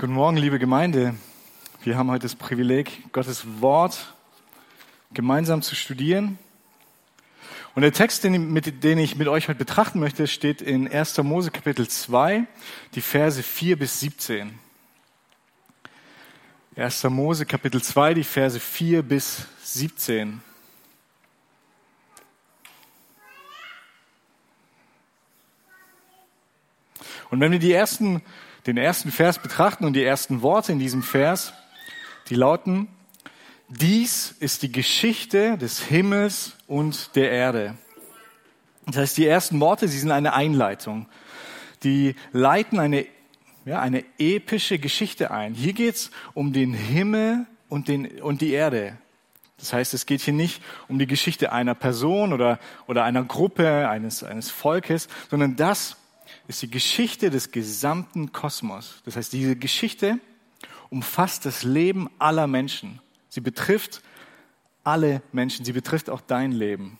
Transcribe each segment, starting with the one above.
Guten Morgen, liebe Gemeinde. Wir haben heute das Privileg, Gottes Wort gemeinsam zu studieren. Und der Text, den, mit, den ich mit euch heute betrachten möchte, steht in 1. Mose Kapitel 2, die Verse 4 bis 17. 1. Mose Kapitel 2, die Verse 4 bis 17. Und wenn wir die ersten den ersten Vers betrachten und die ersten Worte in diesem Vers, die lauten, dies ist die Geschichte des Himmels und der Erde. Das heißt, die ersten Worte, sie sind eine Einleitung. Die leiten eine, ja, eine epische Geschichte ein. Hier geht's um den Himmel und, den, und die Erde. Das heißt, es geht hier nicht um die Geschichte einer Person oder, oder einer Gruppe, eines, eines Volkes, sondern das ist die Geschichte des gesamten Kosmos. Das heißt, diese Geschichte umfasst das Leben aller Menschen. Sie betrifft alle Menschen. Sie betrifft auch dein Leben.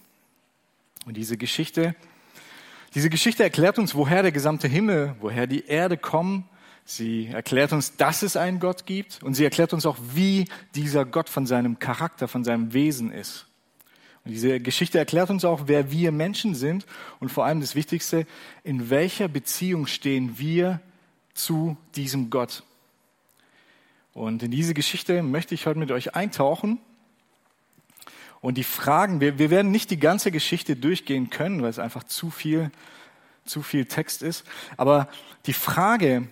Und diese Geschichte, diese Geschichte erklärt uns, woher der gesamte Himmel, woher die Erde kommen. Sie erklärt uns, dass es einen Gott gibt. Und sie erklärt uns auch, wie dieser Gott von seinem Charakter, von seinem Wesen ist. Und diese Geschichte erklärt uns auch, wer wir Menschen sind und vor allem das Wichtigste, in welcher Beziehung stehen wir zu diesem Gott. Und in diese Geschichte möchte ich heute mit euch eintauchen und die Fragen, wir, wir werden nicht die ganze Geschichte durchgehen können, weil es einfach zu viel, zu viel Text ist, aber die Frage,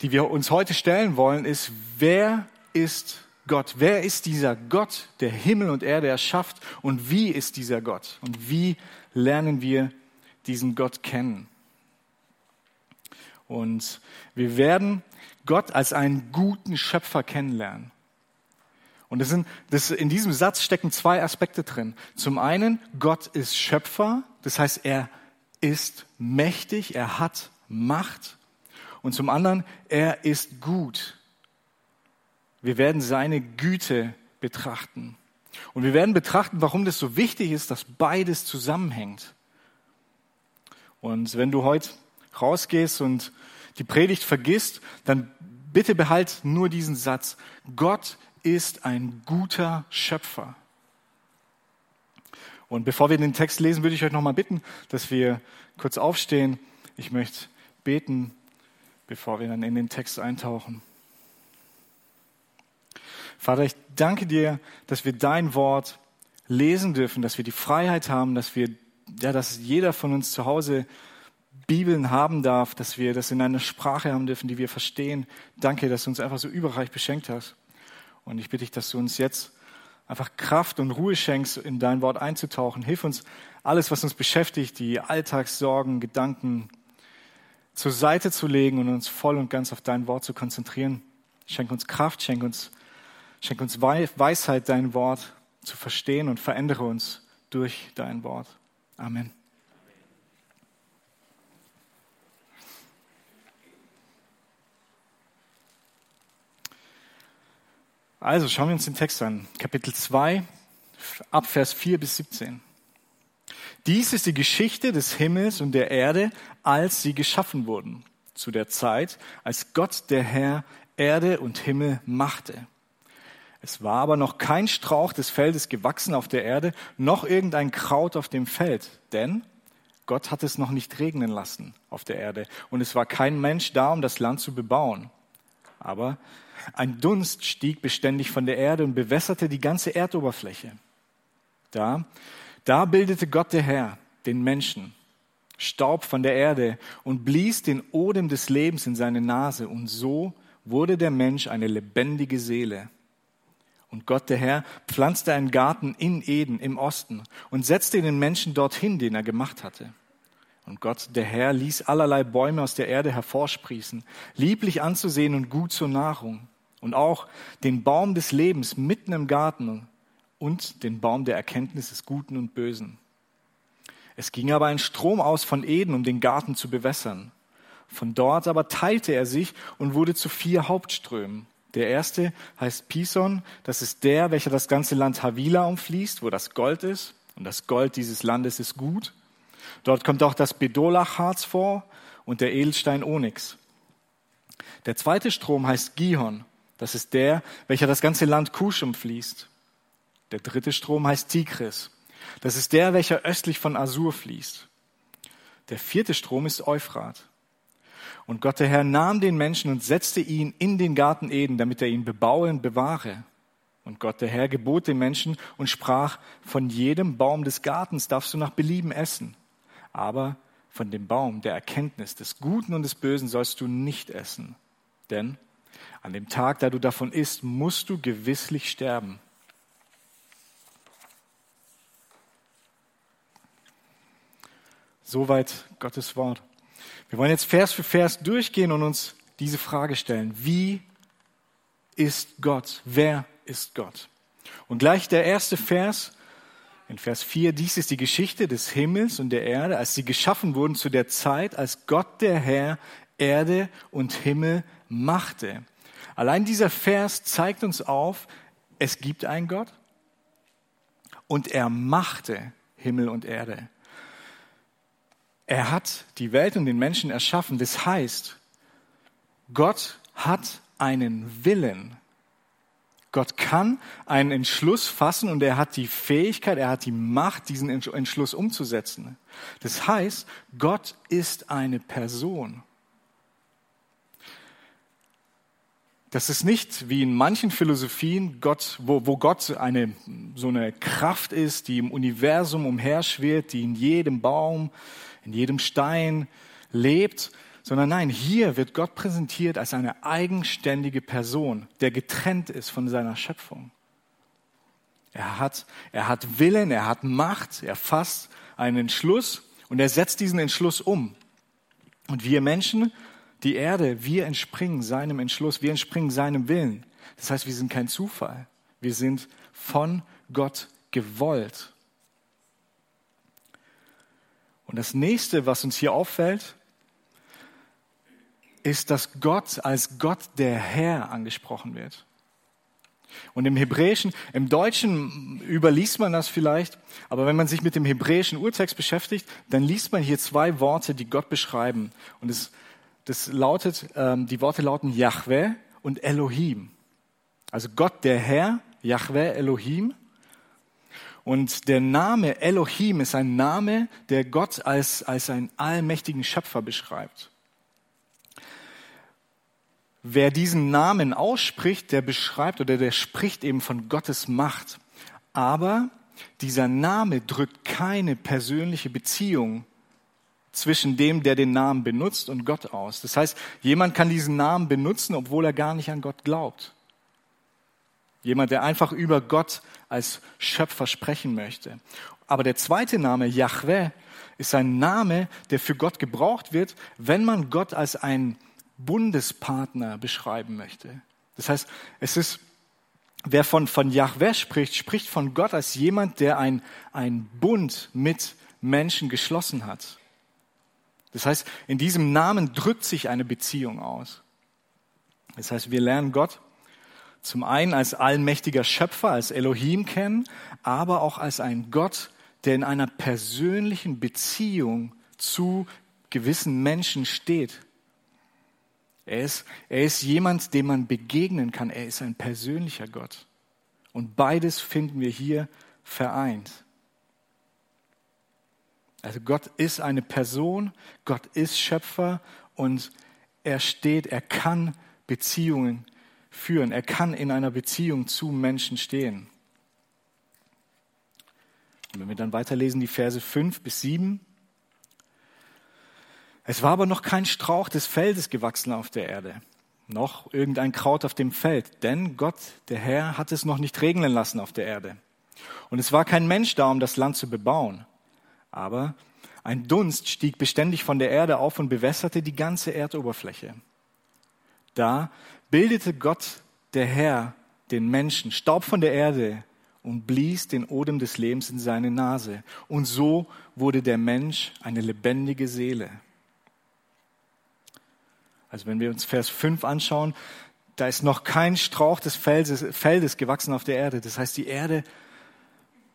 die wir uns heute stellen wollen, ist, wer ist Gott? Wer ist dieser Gott, der Himmel und Erde erschafft? Und wie ist dieser Gott? Und wie lernen wir diesen Gott kennen? Und wir werden Gott als einen guten Schöpfer kennenlernen. Und das sind, das, in diesem Satz stecken zwei Aspekte drin. Zum einen, Gott ist Schöpfer, das heißt, er ist mächtig, er hat Macht. Und zum anderen, er ist gut. Wir werden seine Güte betrachten. Und wir werden betrachten, warum das so wichtig ist, dass beides zusammenhängt. Und wenn du heute rausgehst und die Predigt vergisst, dann bitte behalt nur diesen Satz. Gott ist ein guter Schöpfer. Und bevor wir den Text lesen, würde ich euch nochmal bitten, dass wir kurz aufstehen. Ich möchte beten, bevor wir dann in den Text eintauchen. Vater, ich danke dir, dass wir dein Wort lesen dürfen, dass wir die Freiheit haben, dass wir, ja, dass jeder von uns zu Hause Bibeln haben darf, dass wir das in einer Sprache haben dürfen, die wir verstehen. Danke, dass du uns einfach so überreich beschenkt hast. Und ich bitte dich, dass du uns jetzt einfach Kraft und Ruhe schenkst, in dein Wort einzutauchen. Hilf uns, alles, was uns beschäftigt, die Alltagssorgen, Gedanken zur Seite zu legen und uns voll und ganz auf dein Wort zu konzentrieren. Schenk uns Kraft, schenk uns Schenk uns Weisheit, dein Wort zu verstehen und verändere uns durch dein Wort. Amen. Also schauen wir uns den Text an. Kapitel 2, ab Vers 4 bis 17. Dies ist die Geschichte des Himmels und der Erde, als sie geschaffen wurden, zu der Zeit, als Gott der Herr Erde und Himmel machte. Es war aber noch kein Strauch des Feldes gewachsen auf der Erde, noch irgendein Kraut auf dem Feld, denn Gott hat es noch nicht regnen lassen auf der Erde und es war kein Mensch da, um das Land zu bebauen. Aber ein Dunst stieg beständig von der Erde und bewässerte die ganze Erdoberfläche. Da, da bildete Gott der Herr den Menschen, Staub von der Erde und blies den Odem des Lebens in seine Nase und so wurde der Mensch eine lebendige Seele. Und Gott, der Herr, pflanzte einen Garten in Eden im Osten und setzte den Menschen dorthin, den er gemacht hatte. Und Gott, der Herr, ließ allerlei Bäume aus der Erde hervorsprießen, lieblich anzusehen und gut zur Nahrung. Und auch den Baum des Lebens mitten im Garten und den Baum der Erkenntnis des Guten und Bösen. Es ging aber ein Strom aus von Eden, um den Garten zu bewässern. Von dort aber teilte er sich und wurde zu vier Hauptströmen. Der erste heißt Pison, das ist der, welcher das ganze Land Havila umfließt, wo das Gold ist. Und das Gold dieses Landes ist gut. Dort kommt auch das Bedolachharz vor und der Edelstein Onyx. Der zweite Strom heißt Gihon. Das ist der, welcher das ganze Land Kusch umfließt. Der dritte Strom heißt Tigris. Das ist der, welcher östlich von Asur fließt. Der vierte Strom ist Euphrat. Und Gott der Herr nahm den Menschen und setzte ihn in den Garten Eden, damit er ihn bebaue und bewahre. Und Gott der Herr gebot den Menschen und sprach, von jedem Baum des Gartens darfst du nach Belieben essen, aber von dem Baum der Erkenntnis des Guten und des Bösen sollst du nicht essen. Denn an dem Tag, da du davon isst, musst du gewisslich sterben. Soweit Gottes Wort. Wir wollen jetzt Vers für Vers durchgehen und uns diese Frage stellen. Wie ist Gott? Wer ist Gott? Und gleich der erste Vers in Vers 4, dies ist die Geschichte des Himmels und der Erde, als sie geschaffen wurden zu der Zeit, als Gott der Herr Erde und Himmel machte. Allein dieser Vers zeigt uns auf, es gibt einen Gott und er machte Himmel und Erde. Er hat die Welt und den Menschen erschaffen. Das heißt, Gott hat einen Willen. Gott kann einen Entschluss fassen und er hat die Fähigkeit, er hat die Macht, diesen Entschluss umzusetzen. Das heißt, Gott ist eine Person. Das ist nicht wie in manchen Philosophien Gott, wo, wo Gott eine, so eine Kraft ist, die im Universum umherschwirrt, die in jedem Baum, in jedem Stein lebt, sondern nein, hier wird Gott präsentiert als eine eigenständige Person, der getrennt ist von seiner Schöpfung. Er hat, er hat Willen, er hat Macht, er fasst einen Entschluss und er setzt diesen Entschluss um. Und wir Menschen, die Erde, wir entspringen seinem Entschluss, wir entspringen seinem Willen. Das heißt, wir sind kein Zufall. Wir sind von Gott gewollt. Und das nächste, was uns hier auffällt, ist, dass Gott als Gott der Herr angesprochen wird. Und im Hebräischen, im Deutschen überliest man das vielleicht, aber wenn man sich mit dem hebräischen Urtext beschäftigt, dann liest man hier zwei Worte, die Gott beschreiben. Und es, das lautet, ähm, die Worte lauten Yahweh und Elohim. Also Gott der Herr, Yahweh, Elohim. Und der Name Elohim ist ein Name, der Gott als, als einen allmächtigen Schöpfer beschreibt. Wer diesen Namen ausspricht, der beschreibt oder der spricht eben von Gottes Macht. Aber dieser Name drückt keine persönliche Beziehung zwischen dem, der den Namen benutzt und Gott aus. Das heißt, jemand kann diesen Namen benutzen, obwohl er gar nicht an Gott glaubt. Jemand, der einfach über Gott als Schöpfer sprechen möchte. Aber der zweite Name, Yahweh, ist ein Name, der für Gott gebraucht wird, wenn man Gott als einen Bundespartner beschreiben möchte. Das heißt, es ist, wer von, von Yahweh spricht, spricht von Gott als jemand, der ein, ein Bund mit Menschen geschlossen hat. Das heißt, in diesem Namen drückt sich eine Beziehung aus. Das heißt, wir lernen Gott zum einen als allmächtiger Schöpfer, als Elohim kennen, aber auch als ein Gott, der in einer persönlichen Beziehung zu gewissen Menschen steht. Er ist, er ist jemand, dem man begegnen kann. Er ist ein persönlicher Gott. Und beides finden wir hier vereint. Also Gott ist eine Person, Gott ist Schöpfer und er steht, er kann Beziehungen führen. Er kann in einer Beziehung zu Menschen stehen. Und wenn wir dann weiterlesen, die Verse 5 bis 7. Es war aber noch kein Strauch des Feldes gewachsen auf der Erde, noch irgendein Kraut auf dem Feld, denn Gott, der Herr, hat es noch nicht regnen lassen auf der Erde. Und es war kein Mensch da, um das Land zu bebauen. Aber ein Dunst stieg beständig von der Erde auf und bewässerte die ganze Erdoberfläche. Da bildete Gott, der Herr, den Menschen, Staub von der Erde und blies den Odem des Lebens in seine Nase. Und so wurde der Mensch eine lebendige Seele. Also wenn wir uns Vers 5 anschauen, da ist noch kein Strauch des Feldes, Feldes gewachsen auf der Erde. Das heißt, die Erde,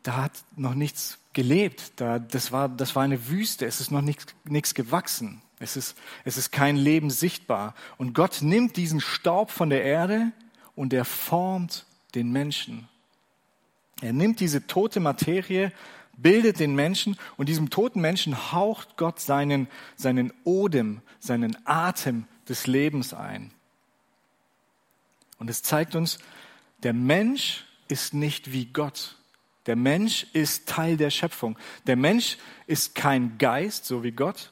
da hat noch nichts gelebt. Da, das, war, das war eine Wüste. Es ist noch nichts, nichts gewachsen. Es ist, es ist kein Leben sichtbar. Und Gott nimmt diesen Staub von der Erde und er formt den Menschen. Er nimmt diese tote Materie, bildet den Menschen und diesem toten Menschen haucht Gott seinen, seinen Odem, seinen Atem des Lebens ein. Und es zeigt uns, der Mensch ist nicht wie Gott. Der Mensch ist Teil der Schöpfung. Der Mensch ist kein Geist, so wie Gott,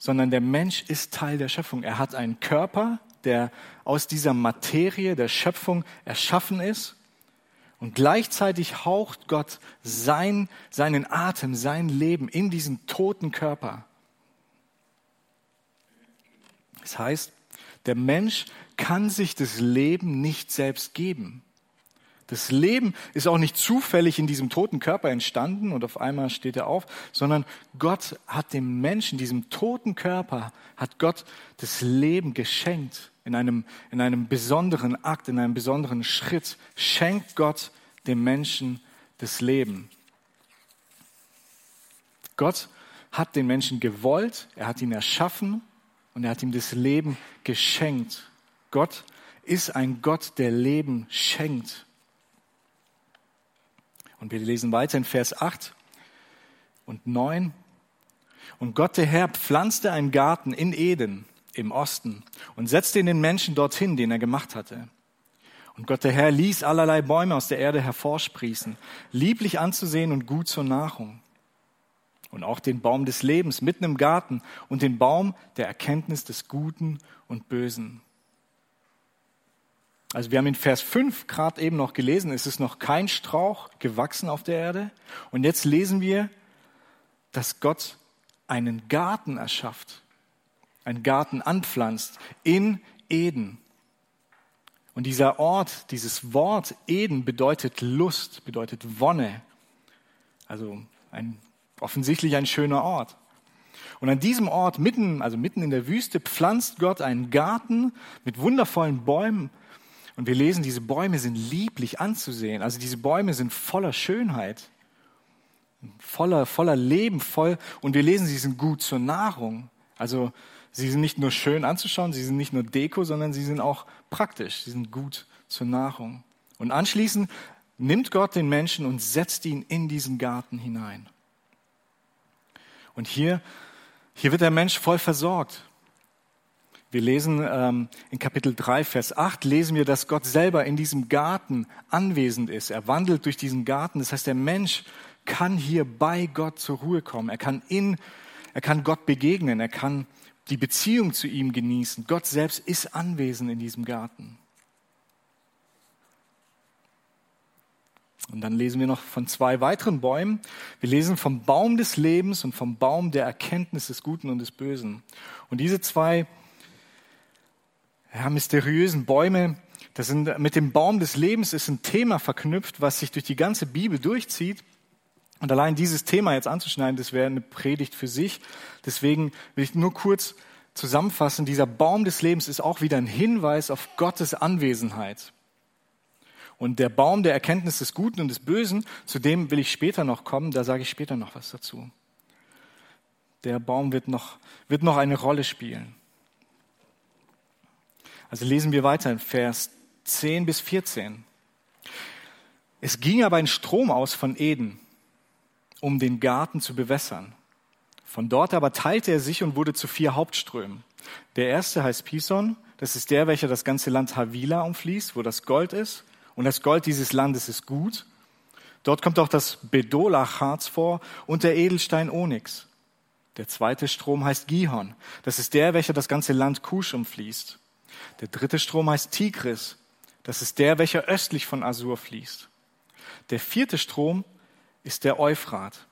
sondern der Mensch ist Teil der Schöpfung. Er hat einen Körper, der aus dieser Materie der Schöpfung erschaffen ist. Und gleichzeitig haucht Gott sein, seinen Atem, sein Leben in diesen toten Körper. Das heißt, der Mensch kann sich das Leben nicht selbst geben. Das Leben ist auch nicht zufällig in diesem toten Körper entstanden und auf einmal steht er auf, sondern Gott hat dem Menschen, diesem toten Körper, hat Gott das Leben geschenkt. In einem, in einem besonderen Akt, in einem besonderen Schritt schenkt Gott dem Menschen das Leben. Gott hat den Menschen gewollt, er hat ihn erschaffen und er hat ihm das Leben geschenkt. Gott ist ein Gott, der Leben schenkt. Und wir lesen weiter in Vers 8 und 9. Und Gott der Herr pflanzte einen Garten in Eden im Osten und setzte in den Menschen dorthin, den er gemacht hatte. Und Gott der Herr ließ allerlei Bäume aus der Erde hervorsprießen, lieblich anzusehen und gut zur Nahrung. Und auch den Baum des Lebens mitten im Garten und den Baum der Erkenntnis des Guten und Bösen. Also wir haben in Vers 5 gerade eben noch gelesen, es ist noch kein Strauch gewachsen auf der Erde. Und jetzt lesen wir, dass Gott einen Garten erschafft, einen Garten anpflanzt in Eden. Und dieser Ort, dieses Wort Eden bedeutet Lust, bedeutet Wonne. Also ein, offensichtlich ein schöner Ort. Und an diesem Ort, mitten, also mitten in der Wüste, pflanzt Gott einen Garten mit wundervollen Bäumen und wir lesen, diese Bäume sind lieblich anzusehen. Also diese Bäume sind voller Schönheit, voller, voller Leben, voll. Und wir lesen, sie sind gut zur Nahrung. Also sie sind nicht nur schön anzuschauen, sie sind nicht nur Deko, sondern sie sind auch praktisch. Sie sind gut zur Nahrung. Und anschließend nimmt Gott den Menschen und setzt ihn in diesen Garten hinein. Und hier, hier wird der Mensch voll versorgt. Wir lesen ähm, in Kapitel 3, Vers 8, lesen wir, dass Gott selber in diesem Garten anwesend ist. Er wandelt durch diesen Garten. Das heißt, der Mensch kann hier bei Gott zur Ruhe kommen. Er kann in, er kann Gott begegnen. Er kann die Beziehung zu ihm genießen. Gott selbst ist anwesend in diesem Garten. Und dann lesen wir noch von zwei weiteren Bäumen. Wir lesen vom Baum des Lebens und vom Baum der Erkenntnis des Guten und des Bösen. Und diese zwei ja, mysteriösen Bäume. Das sind mit dem Baum des Lebens ist ein Thema verknüpft, was sich durch die ganze Bibel durchzieht. Und allein dieses Thema jetzt anzuschneiden, das wäre eine Predigt für sich. Deswegen will ich nur kurz zusammenfassen. Dieser Baum des Lebens ist auch wieder ein Hinweis auf Gottes Anwesenheit. Und der Baum der Erkenntnis des Guten und des Bösen, zu dem will ich später noch kommen, da sage ich später noch was dazu. Der Baum wird noch, wird noch eine Rolle spielen. Also lesen wir weiter in Vers 10 bis 14. Es ging aber ein Strom aus von Eden, um den Garten zu bewässern. Von dort aber teilte er sich und wurde zu vier Hauptströmen. Der erste heißt Pison, das ist der, welcher das ganze Land Havila umfließt, wo das Gold ist. Und das Gold dieses Landes ist gut. Dort kommt auch das Bedolach-Harz vor und der Edelstein Onyx. Der zweite Strom heißt Gihon. Das ist der, welcher das ganze Land Kusch umfließt. Der dritte Strom heißt Tigris. Das ist der, welcher östlich von Asur fließt. Der vierte Strom ist der Euphrat.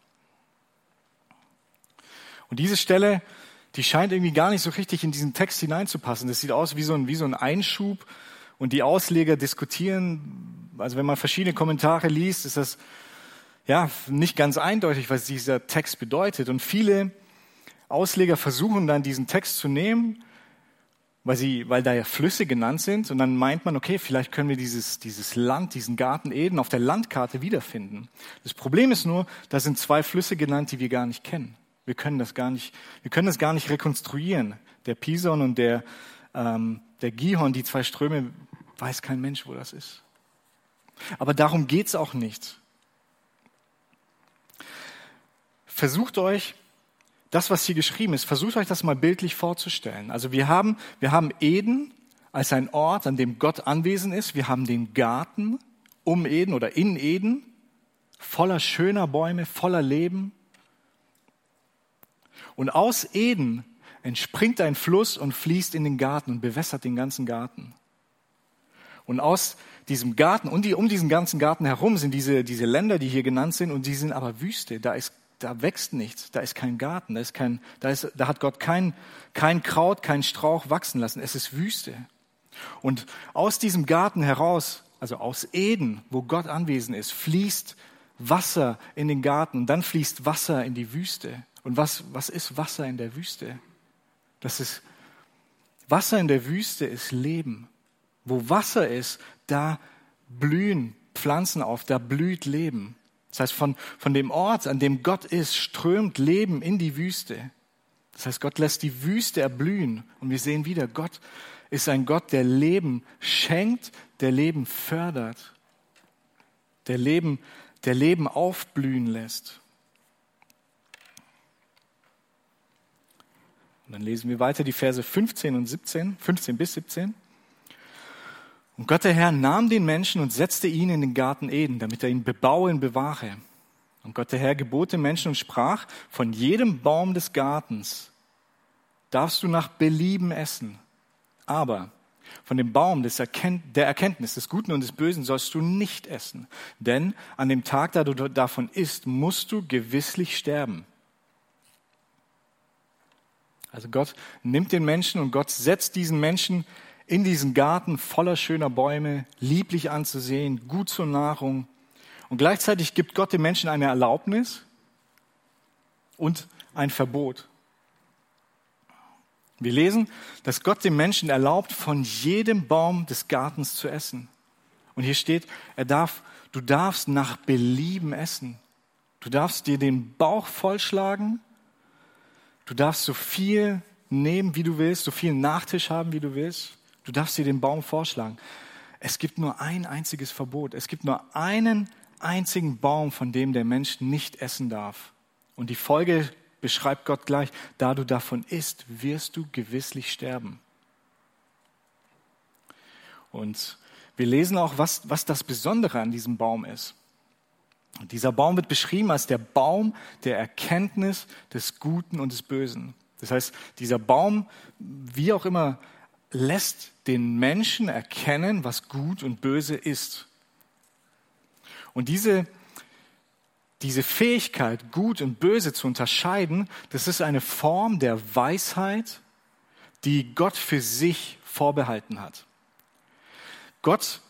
Und diese Stelle, die scheint irgendwie gar nicht so richtig in diesen Text hineinzupassen. Das sieht aus wie so ein, wie so ein Einschub. Und die Ausleger diskutieren, also wenn man verschiedene Kommentare liest, ist das ja nicht ganz eindeutig, was dieser Text bedeutet. Und viele Ausleger versuchen dann diesen Text zu nehmen weil, sie, weil da ja Flüsse genannt sind. Und dann meint man, okay, vielleicht können wir dieses, dieses Land, diesen Garten Eden auf der Landkarte wiederfinden. Das Problem ist nur, da sind zwei Flüsse genannt, die wir gar nicht kennen. Wir können das gar nicht, wir können das gar nicht rekonstruieren. Der Pison und der, ähm, der Gihon, die zwei Ströme, weiß kein Mensch, wo das ist. Aber darum geht's auch nicht. Versucht euch das, was hier geschrieben ist, versucht euch das mal bildlich vorzustellen. Also wir haben, wir haben Eden als ein Ort, an dem Gott anwesend ist. Wir haben den Garten um Eden oder in Eden, voller schöner Bäume, voller Leben. Und aus Eden entspringt ein Fluss und fließt in den Garten und bewässert den ganzen Garten. Und aus diesem Garten und die, um diesen ganzen Garten herum sind diese, diese Länder, die hier genannt sind, und die sind aber Wüste. Da ist da wächst nichts, da ist kein Garten, da, ist kein, da, ist, da hat Gott kein, kein Kraut, kein Strauch wachsen lassen. Es ist Wüste. Und aus diesem Garten heraus, also aus Eden, wo Gott anwesend ist, fließt Wasser in den Garten und dann fließt Wasser in die Wüste. Und was, was ist Wasser in der Wüste? Das ist, Wasser in der Wüste ist Leben. Wo Wasser ist, da blühen Pflanzen auf, da blüht Leben. Das heißt, von, von dem Ort, an dem Gott ist, strömt Leben in die Wüste. Das heißt, Gott lässt die Wüste erblühen. Und wir sehen wieder, Gott ist ein Gott, der Leben schenkt, der Leben fördert, der Leben, der Leben aufblühen lässt. Und dann lesen wir weiter die Verse 15 und 17, 15 bis 17. Und Gott der Herr nahm den Menschen und setzte ihn in den Garten Eden, damit er ihn bebaue und bewahre. Und Gott der Herr gebot dem Menschen und sprach, von jedem Baum des Gartens darfst du nach Belieben essen. Aber von dem Baum des Erkennt der Erkenntnis des Guten und des Bösen sollst du nicht essen. Denn an dem Tag, da du davon isst, musst du gewisslich sterben. Also Gott nimmt den Menschen und Gott setzt diesen Menschen in diesen Garten voller schöner Bäume, lieblich anzusehen, gut zur Nahrung. Und gleichzeitig gibt Gott den Menschen eine Erlaubnis und ein Verbot. Wir lesen, dass Gott dem Menschen erlaubt, von jedem Baum des Gartens zu essen. Und hier steht, er darf, du darfst nach Belieben essen. Du darfst dir den Bauch vollschlagen. Du darfst so viel nehmen, wie du willst, so viel Nachtisch haben, wie du willst. Du darfst dir den Baum vorschlagen. Es gibt nur ein einziges Verbot. Es gibt nur einen einzigen Baum, von dem der Mensch nicht essen darf. Und die Folge beschreibt Gott gleich. Da du davon isst, wirst du gewisslich sterben. Und wir lesen auch, was, was das Besondere an diesem Baum ist. Und dieser Baum wird beschrieben als der Baum der Erkenntnis des Guten und des Bösen. Das heißt, dieser Baum, wie auch immer lässt den Menschen erkennen, was gut und böse ist. Und diese, diese Fähigkeit, gut und böse zu unterscheiden, das ist eine Form der Weisheit, die Gott für sich vorbehalten hat. Gott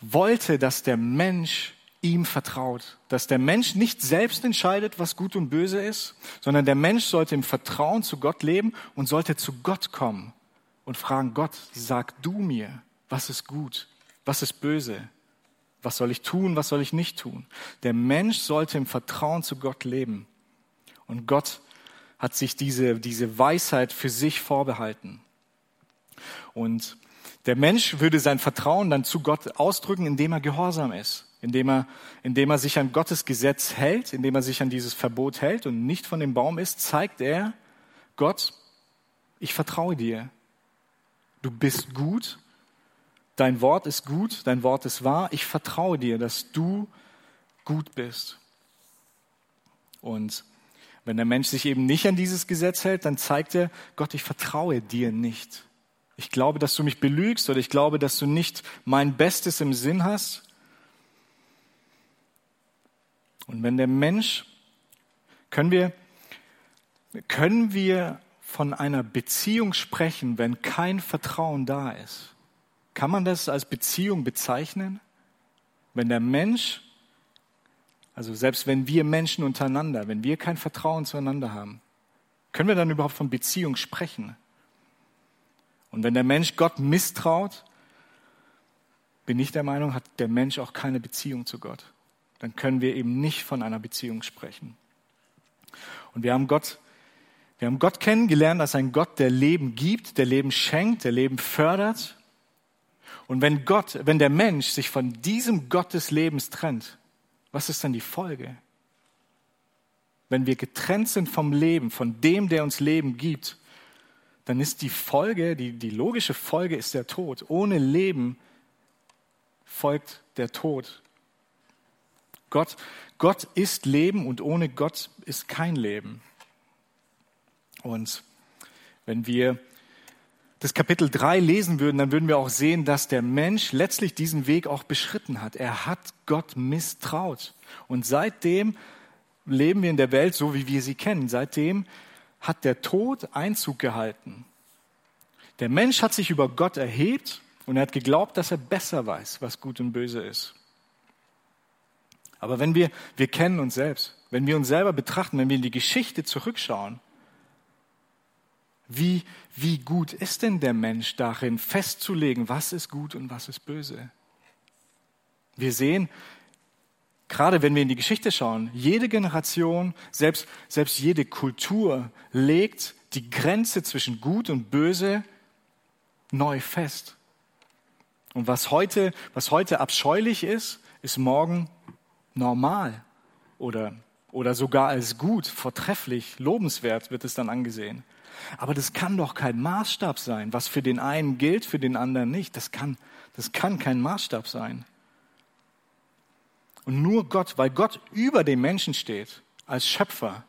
wollte, dass der Mensch ihm vertraut, dass der Mensch nicht selbst entscheidet, was gut und böse ist, sondern der Mensch sollte im Vertrauen zu Gott leben und sollte zu Gott kommen und fragen, Gott, sag du mir, was ist gut, was ist böse, was soll ich tun, was soll ich nicht tun. Der Mensch sollte im Vertrauen zu Gott leben. Und Gott hat sich diese, diese Weisheit für sich vorbehalten. Und der Mensch würde sein Vertrauen dann zu Gott ausdrücken, indem er gehorsam ist, indem er, indem er sich an Gottes Gesetz hält, indem er sich an dieses Verbot hält und nicht von dem Baum ist, zeigt er, Gott, ich vertraue dir du bist gut, dein Wort ist gut, dein Wort ist wahr, ich vertraue dir, dass du gut bist. Und wenn der Mensch sich eben nicht an dieses Gesetz hält, dann zeigt er, Gott, ich vertraue dir nicht. Ich glaube, dass du mich belügst oder ich glaube, dass du nicht mein Bestes im Sinn hast. Und wenn der Mensch, können wir, können wir von einer Beziehung sprechen, wenn kein Vertrauen da ist? Kann man das als Beziehung bezeichnen? Wenn der Mensch, also selbst wenn wir Menschen untereinander, wenn wir kein Vertrauen zueinander haben, können wir dann überhaupt von Beziehung sprechen? Und wenn der Mensch Gott misstraut, bin ich der Meinung, hat der Mensch auch keine Beziehung zu Gott. Dann können wir eben nicht von einer Beziehung sprechen. Und wir haben Gott, wir haben Gott kennengelernt als ein Gott, der Leben gibt, der Leben schenkt, der Leben fördert. Und wenn Gott, wenn der Mensch sich von diesem Gott des Lebens trennt, was ist dann die Folge? Wenn wir getrennt sind vom Leben, von dem, der uns Leben gibt, dann ist die Folge, die, die logische Folge ist der Tod. Ohne Leben folgt der Tod. Gott, Gott ist Leben und ohne Gott ist kein Leben. Und wenn wir das Kapitel 3 lesen würden, dann würden wir auch sehen, dass der Mensch letztlich diesen Weg auch beschritten hat. Er hat Gott misstraut. Und seitdem leben wir in der Welt so, wie wir sie kennen. Seitdem hat der Tod Einzug gehalten. Der Mensch hat sich über Gott erhebt und er hat geglaubt, dass er besser weiß, was gut und böse ist. Aber wenn wir, wir kennen uns selbst, wenn wir uns selber betrachten, wenn wir in die Geschichte zurückschauen, wie, wie gut ist denn der Mensch darin, festzulegen, was ist gut und was ist böse? Wir sehen, gerade wenn wir in die Geschichte schauen, jede Generation, selbst, selbst jede Kultur legt die Grenze zwischen gut und böse neu fest. Und was heute, was heute abscheulich ist, ist morgen normal oder, oder sogar als gut, vortrefflich, lobenswert wird es dann angesehen. Aber das kann doch kein Maßstab sein. Was für den einen gilt, für den anderen nicht. Das kann, das kann kein Maßstab sein. Und nur Gott, weil Gott über dem Menschen steht, als Schöpfer,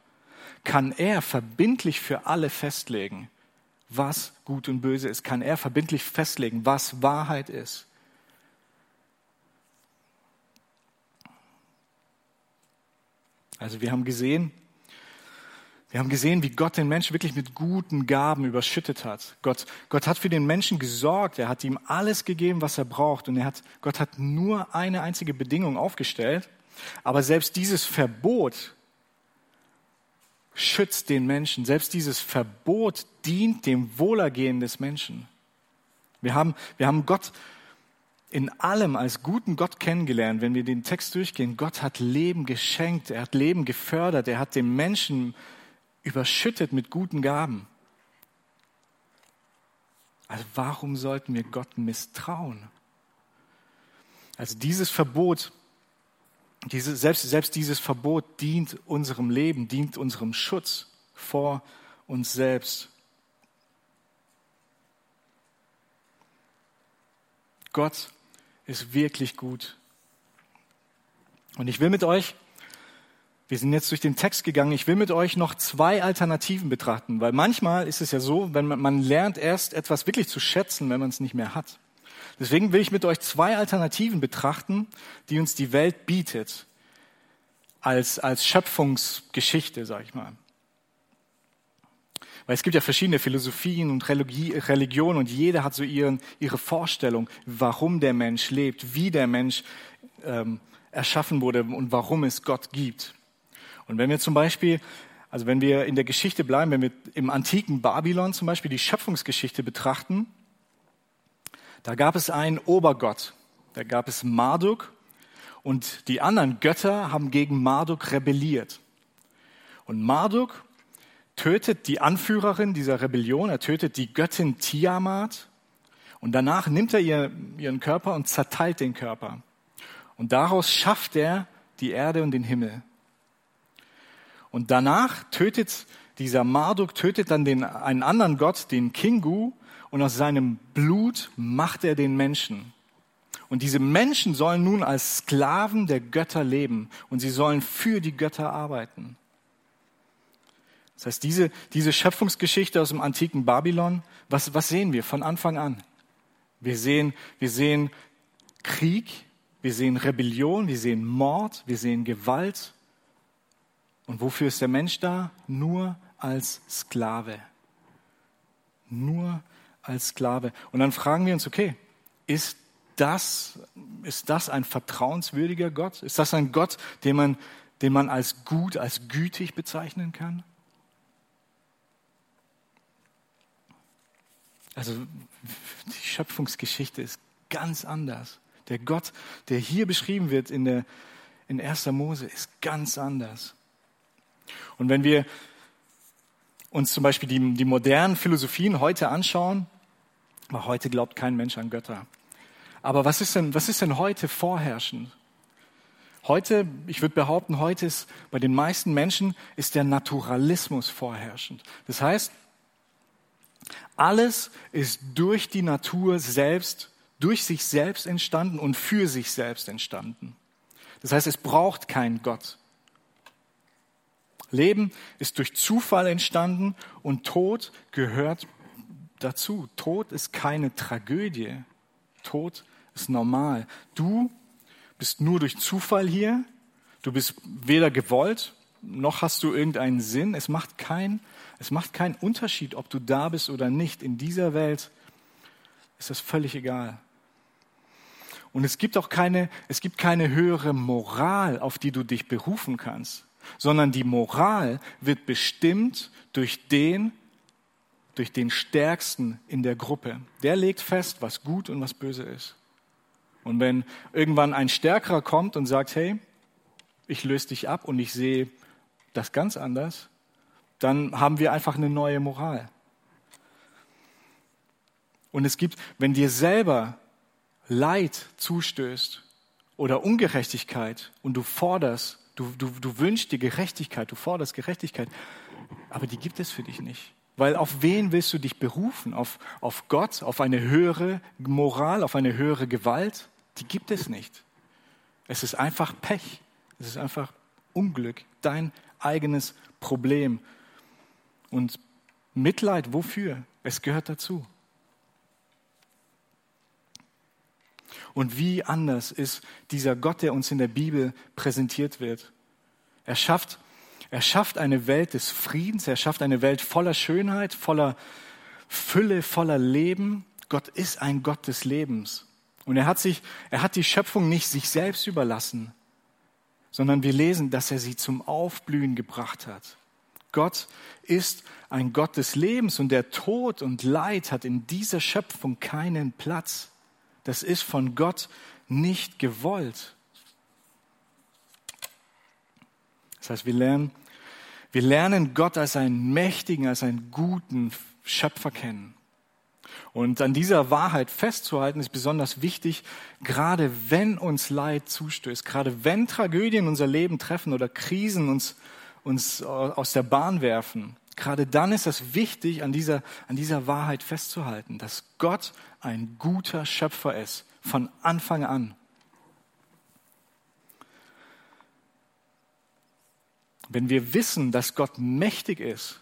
kann er verbindlich für alle festlegen, was gut und böse ist, kann er verbindlich festlegen, was Wahrheit ist. Also wir haben gesehen, wir haben gesehen, wie Gott den Menschen wirklich mit guten Gaben überschüttet hat. Gott, Gott hat für den Menschen gesorgt. Er hat ihm alles gegeben, was er braucht. Und er hat, Gott hat nur eine einzige Bedingung aufgestellt. Aber selbst dieses Verbot schützt den Menschen. Selbst dieses Verbot dient dem Wohlergehen des Menschen. Wir haben, wir haben Gott in allem als guten Gott kennengelernt, wenn wir den Text durchgehen. Gott hat Leben geschenkt, er hat Leben gefördert, er hat dem Menschen überschüttet mit guten Gaben. Also warum sollten wir Gott misstrauen? Also dieses Verbot, diese, selbst, selbst dieses Verbot dient unserem Leben, dient unserem Schutz vor uns selbst. Gott ist wirklich gut. Und ich will mit euch wir sind jetzt durch den Text gegangen. Ich will mit euch noch zwei Alternativen betrachten, weil manchmal ist es ja so, wenn man, man lernt erst etwas wirklich zu schätzen, wenn man es nicht mehr hat. Deswegen will ich mit euch zwei Alternativen betrachten, die uns die Welt bietet als, als Schöpfungsgeschichte, sag ich mal. Weil es gibt ja verschiedene Philosophien und Religionen und jeder hat so ihren, ihre Vorstellung, warum der Mensch lebt, wie der Mensch ähm, erschaffen wurde und warum es Gott gibt. Und wenn wir zum Beispiel, also wenn wir in der Geschichte bleiben, wenn wir im antiken Babylon zum Beispiel die Schöpfungsgeschichte betrachten, da gab es einen Obergott, da gab es Marduk und die anderen Götter haben gegen Marduk rebelliert. Und Marduk tötet die Anführerin dieser Rebellion, er tötet die Göttin Tiamat und danach nimmt er ihren Körper und zerteilt den Körper. Und daraus schafft er die Erde und den Himmel. Und danach tötet dieser Marduk, tötet dann den, einen anderen Gott, den Kingu, und aus seinem Blut macht er den Menschen. Und diese Menschen sollen nun als Sklaven der Götter leben und sie sollen für die Götter arbeiten. Das heißt, diese, diese Schöpfungsgeschichte aus dem antiken Babylon, was, was sehen wir von Anfang an? Wir sehen, wir sehen Krieg, wir sehen Rebellion, wir sehen Mord, wir sehen Gewalt, und wofür ist der Mensch da? Nur als Sklave. Nur als Sklave. Und dann fragen wir uns, okay, ist das, ist das ein vertrauenswürdiger Gott? Ist das ein Gott, den man, den man als gut, als gütig bezeichnen kann? Also die Schöpfungsgeschichte ist ganz anders. Der Gott, der hier beschrieben wird in, der, in 1. Mose, ist ganz anders. Und wenn wir uns zum Beispiel die, die modernen Philosophien heute anschauen, weil heute glaubt kein Mensch an Götter. Aber was ist denn, was ist denn heute vorherrschend? Heute, ich würde behaupten, heute ist bei den meisten Menschen ist der Naturalismus vorherrschend. Das heißt, alles ist durch die Natur selbst, durch sich selbst entstanden und für sich selbst entstanden. Das heißt, es braucht keinen Gott. Leben ist durch Zufall entstanden und Tod gehört dazu. Tod ist keine Tragödie. Tod ist normal. Du bist nur durch Zufall hier. Du bist weder gewollt, noch hast du irgendeinen Sinn. Es macht keinen es macht keinen Unterschied, ob du da bist oder nicht. In dieser Welt ist das völlig egal. Und es gibt auch keine, es gibt keine höhere Moral, auf die du dich berufen kannst, sondern die Moral wird bestimmt durch den, durch den Stärksten in der Gruppe. Der legt fest, was gut und was böse ist. Und wenn irgendwann ein Stärkerer kommt und sagt, hey, ich löse dich ab und ich sehe das ganz anders, dann haben wir einfach eine neue Moral. Und es gibt, wenn dir selber Leid zustößt oder Ungerechtigkeit und du forderst, du, du, du wünschst dir Gerechtigkeit, du forderst Gerechtigkeit, aber die gibt es für dich nicht. Weil auf wen willst du dich berufen? Auf, auf Gott, auf eine höhere Moral, auf eine höhere Gewalt? Die gibt es nicht. Es ist einfach Pech. Es ist einfach Unglück, dein eigenes Problem. Und Mitleid, wofür? Es gehört dazu. Und wie anders ist dieser Gott, der uns in der Bibel präsentiert wird. Er schafft, er schafft eine Welt des Friedens, er schafft eine Welt voller Schönheit, voller Fülle, voller Leben. Gott ist ein Gott des Lebens. Und er hat sich, er hat die Schöpfung nicht sich selbst überlassen, sondern wir lesen, dass er sie zum Aufblühen gebracht hat. Gott ist ein Gott des Lebens und der Tod und Leid hat in dieser Schöpfung keinen Platz. Das ist von Gott nicht gewollt. Das heißt, wir lernen, wir lernen Gott als einen mächtigen, als einen guten Schöpfer kennen. Und an dieser Wahrheit festzuhalten ist besonders wichtig, gerade wenn uns Leid zustößt, gerade wenn Tragödien unser Leben treffen oder Krisen uns uns aus der Bahn werfen. Gerade dann ist es wichtig, an dieser, an dieser Wahrheit festzuhalten, dass Gott ein guter Schöpfer ist, von Anfang an. Wenn wir wissen, dass Gott mächtig ist,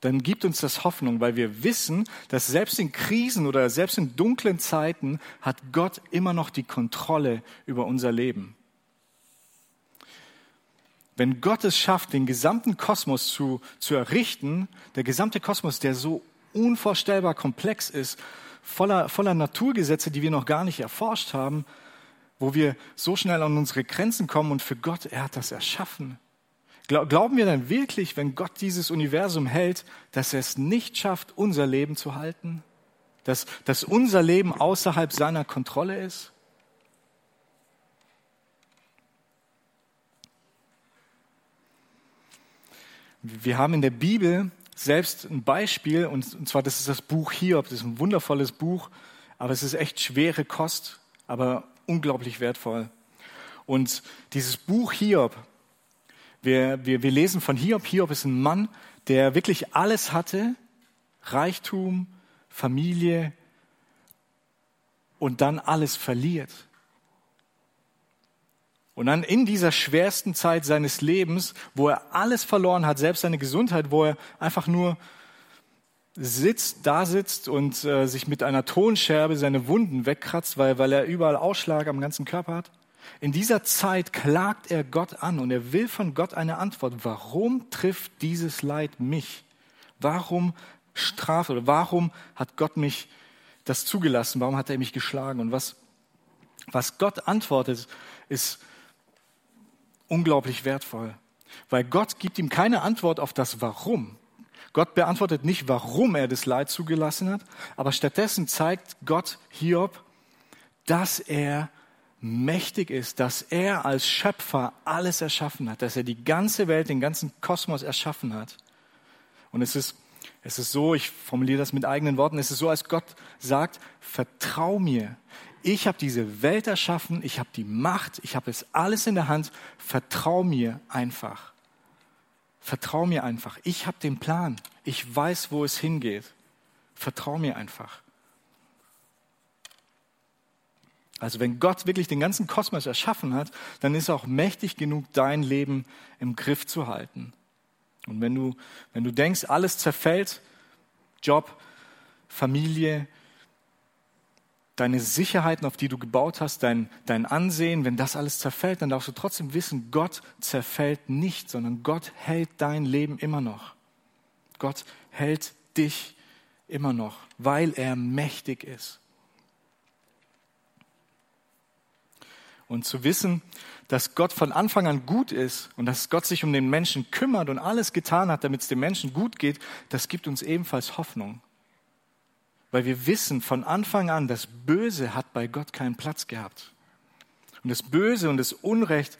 dann gibt uns das Hoffnung, weil wir wissen, dass selbst in Krisen oder selbst in dunklen Zeiten hat Gott immer noch die Kontrolle über unser Leben. Wenn Gott es schafft, den gesamten Kosmos zu, zu errichten, der gesamte Kosmos, der so unvorstellbar komplex ist, voller, voller Naturgesetze, die wir noch gar nicht erforscht haben, wo wir so schnell an unsere Grenzen kommen und für Gott, er hat das erschaffen. Glauben wir dann wirklich, wenn Gott dieses Universum hält, dass er es nicht schafft, unser Leben zu halten? Dass, dass unser Leben außerhalb seiner Kontrolle ist? Wir haben in der Bibel selbst ein Beispiel, und zwar das ist das Buch Hiob, das ist ein wundervolles Buch, aber es ist echt schwere Kost, aber unglaublich wertvoll. Und dieses Buch Hiob, wir, wir, wir lesen von Hiob. Hiob ist ein Mann, der wirklich alles hatte, Reichtum, Familie und dann alles verliert. Und dann in dieser schwersten Zeit seines Lebens, wo er alles verloren hat, selbst seine Gesundheit, wo er einfach nur sitzt, da sitzt und äh, sich mit einer Tonscherbe seine Wunden wegkratzt, weil, weil er überall Ausschlag am ganzen Körper hat. In dieser Zeit klagt er Gott an und er will von Gott eine Antwort. Warum trifft dieses Leid mich? Warum straft oder warum hat Gott mich das zugelassen? Warum hat er mich geschlagen? Und was, was Gott antwortet, ist, unglaublich wertvoll, weil Gott gibt ihm keine Antwort auf das Warum. Gott beantwortet nicht, warum er das Leid zugelassen hat, aber stattdessen zeigt Gott Hiob, dass er mächtig ist, dass er als Schöpfer alles erschaffen hat, dass er die ganze Welt, den ganzen Kosmos erschaffen hat. Und es ist, es ist so, ich formuliere das mit eigenen Worten, es ist so, als Gott sagt, vertrau mir. Ich habe diese Welt erschaffen, ich habe die Macht, ich habe es alles in der Hand, vertrau mir einfach. Vertrau mir einfach. Ich habe den Plan. Ich weiß, wo es hingeht. Vertrau mir einfach. Also wenn Gott wirklich den ganzen Kosmos erschaffen hat, dann ist er auch mächtig genug, dein Leben im Griff zu halten. Und wenn du, wenn du denkst, alles zerfällt, Job, Familie, deine Sicherheiten, auf die du gebaut hast, dein, dein Ansehen, wenn das alles zerfällt, dann darfst du trotzdem wissen, Gott zerfällt nicht, sondern Gott hält dein Leben immer noch. Gott hält dich immer noch, weil er mächtig ist. Und zu wissen, dass Gott von Anfang an gut ist und dass Gott sich um den Menschen kümmert und alles getan hat, damit es dem Menschen gut geht, das gibt uns ebenfalls Hoffnung. Weil wir wissen von Anfang an, das Böse hat bei Gott keinen Platz gehabt. Und das Böse und das Unrecht,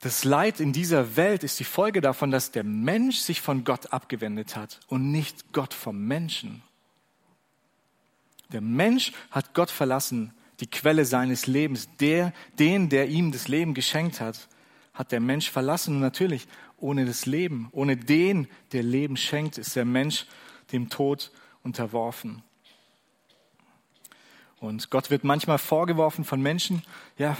das Leid in dieser Welt ist die Folge davon, dass der Mensch sich von Gott abgewendet hat und nicht Gott vom Menschen. Der Mensch hat Gott verlassen die Quelle seines Lebens. Der, den, der ihm das Leben geschenkt hat, hat der Mensch verlassen. Und natürlich, ohne das Leben, ohne den, der Leben schenkt, ist der Mensch dem Tod unterworfen. Und Gott wird manchmal vorgeworfen von Menschen, ja,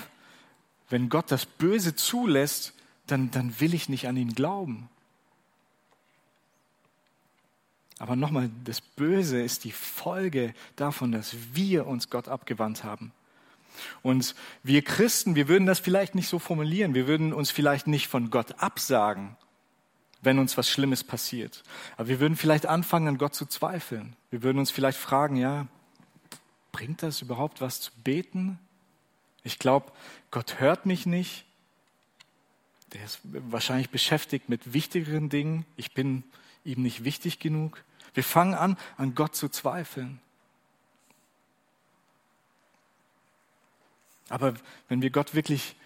wenn Gott das Böse zulässt, dann, dann will ich nicht an ihn glauben. Aber nochmal, das Böse ist die Folge davon, dass wir uns Gott abgewandt haben. Und wir Christen, wir würden das vielleicht nicht so formulieren. Wir würden uns vielleicht nicht von Gott absagen, wenn uns was Schlimmes passiert. Aber wir würden vielleicht anfangen, an Gott zu zweifeln. Wir würden uns vielleicht fragen, ja, bringt das überhaupt was zu beten? Ich glaube, Gott hört mich nicht. Der ist wahrscheinlich beschäftigt mit wichtigeren Dingen. Ich bin ihm nicht wichtig genug. Wir fangen an, an Gott zu zweifeln. Aber wenn wir Gott wirklich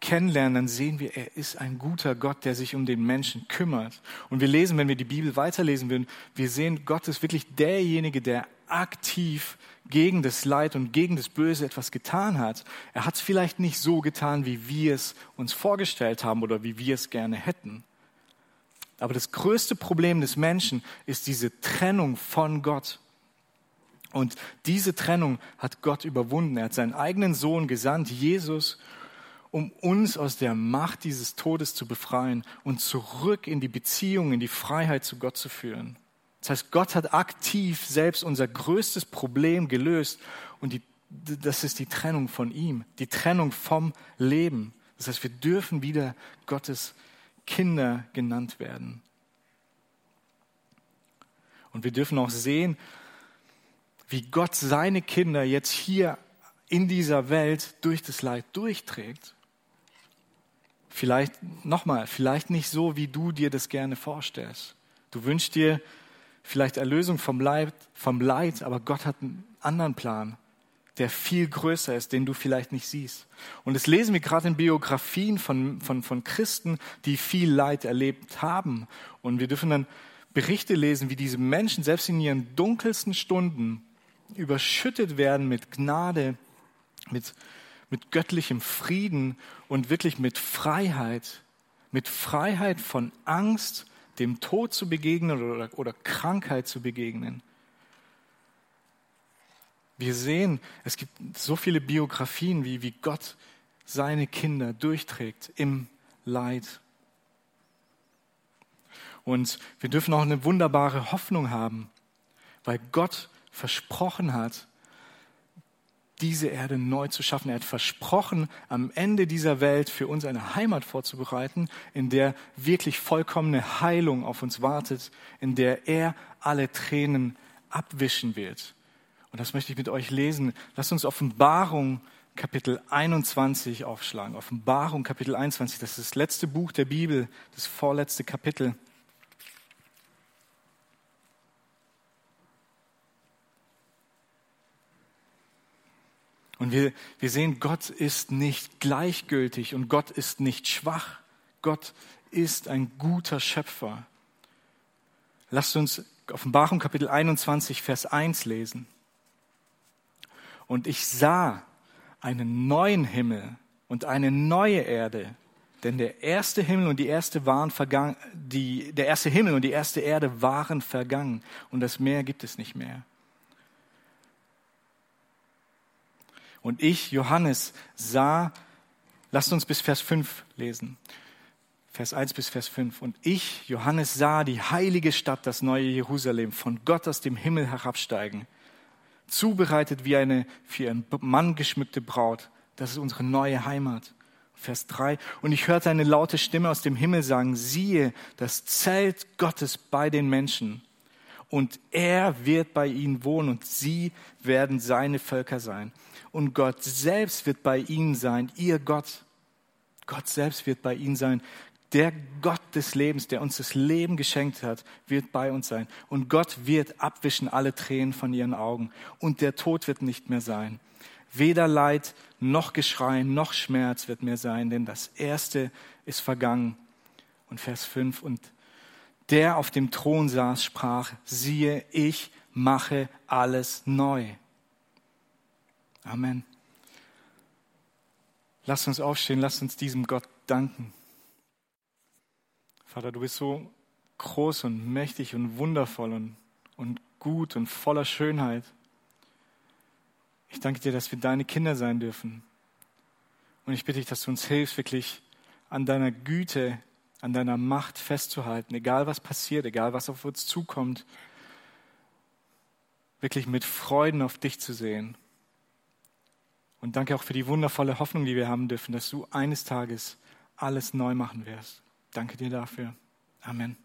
kennenlernen, dann sehen wir, er ist ein guter Gott, der sich um den Menschen kümmert. Und wir lesen, wenn wir die Bibel weiterlesen würden, wir sehen, Gott ist wirklich derjenige, der aktiv gegen das Leid und gegen das Böse etwas getan hat. Er hat es vielleicht nicht so getan, wie wir es uns vorgestellt haben oder wie wir es gerne hätten. Aber das größte Problem des Menschen ist diese Trennung von Gott. Und diese Trennung hat Gott überwunden. Er hat seinen eigenen Sohn gesandt, Jesus, um uns aus der Macht dieses Todes zu befreien und zurück in die Beziehung, in die Freiheit zu Gott zu führen. Das heißt, Gott hat aktiv selbst unser größtes Problem gelöst und die, das ist die Trennung von ihm, die Trennung vom Leben. Das heißt, wir dürfen wieder Gottes Kinder genannt werden. Und wir dürfen auch sehen, wie Gott seine Kinder jetzt hier in dieser Welt durch das Leid durchträgt. Vielleicht, nochmal, vielleicht nicht so, wie du dir das gerne vorstellst. Du wünschst dir vielleicht Erlösung vom Leid, vom Leid, aber Gott hat einen anderen Plan, der viel größer ist, den du vielleicht nicht siehst. Und das lesen wir gerade in Biografien von, von, von Christen, die viel Leid erlebt haben. Und wir dürfen dann Berichte lesen, wie diese Menschen selbst in ihren dunkelsten Stunden überschüttet werden mit Gnade, mit, mit göttlichem Frieden und wirklich mit Freiheit, mit Freiheit von Angst, dem Tod zu begegnen oder, oder Krankheit zu begegnen. Wir sehen, es gibt so viele Biografien, wie, wie Gott seine Kinder durchträgt im Leid. Und wir dürfen auch eine wunderbare Hoffnung haben, weil Gott versprochen hat, diese Erde neu zu schaffen. Er hat versprochen, am Ende dieser Welt für uns eine Heimat vorzubereiten, in der wirklich vollkommene Heilung auf uns wartet, in der er alle Tränen abwischen wird. Und das möchte ich mit euch lesen. Lasst uns Offenbarung Kapitel 21 aufschlagen. Offenbarung Kapitel 21, das ist das letzte Buch der Bibel, das vorletzte Kapitel. Und wir, wir sehen, Gott ist nicht gleichgültig und Gott ist nicht schwach. Gott ist ein guter Schöpfer. Lasst uns Offenbarung Kapitel 21, Vers 1 lesen. Und ich sah einen neuen Himmel und eine neue Erde, denn der erste Himmel und die erste waren vergangen, die, der erste Himmel und die erste Erde waren vergangen und das Meer gibt es nicht mehr. Und ich, Johannes, sah, lasst uns bis Vers 5 lesen. Vers 1 bis Vers 5. Und ich, Johannes, sah die heilige Stadt, das neue Jerusalem, von Gott aus dem Himmel herabsteigen, zubereitet wie eine für einen Mann geschmückte Braut. Das ist unsere neue Heimat. Vers 3. Und ich hörte eine laute Stimme aus dem Himmel sagen, siehe, das Zelt Gottes bei den Menschen. Und er wird bei ihnen wohnen und sie werden seine Völker sein und Gott selbst wird bei ihnen sein, ihr Gott. Gott selbst wird bei ihnen sein. Der Gott des Lebens, der uns das Leben geschenkt hat, wird bei uns sein. Und Gott wird abwischen alle Tränen von ihren Augen. Und der Tod wird nicht mehr sein. Weder Leid noch Geschrei noch Schmerz wird mehr sein, denn das Erste ist vergangen. Und Vers 5, und der auf dem Thron saß, sprach, siehe, ich mache alles neu. Amen. Lass uns aufstehen, lass uns diesem Gott danken. Vater, du bist so groß und mächtig und wundervoll und, und gut und voller Schönheit. Ich danke dir, dass wir deine Kinder sein dürfen. Und ich bitte dich, dass du uns hilfst, wirklich an deiner Güte, an deiner Macht festzuhalten, egal was passiert, egal was auf uns zukommt, wirklich mit Freuden auf dich zu sehen und danke auch für die wundervolle Hoffnung, die wir haben dürfen, dass du eines Tages alles neu machen wirst. Danke dir dafür. Amen.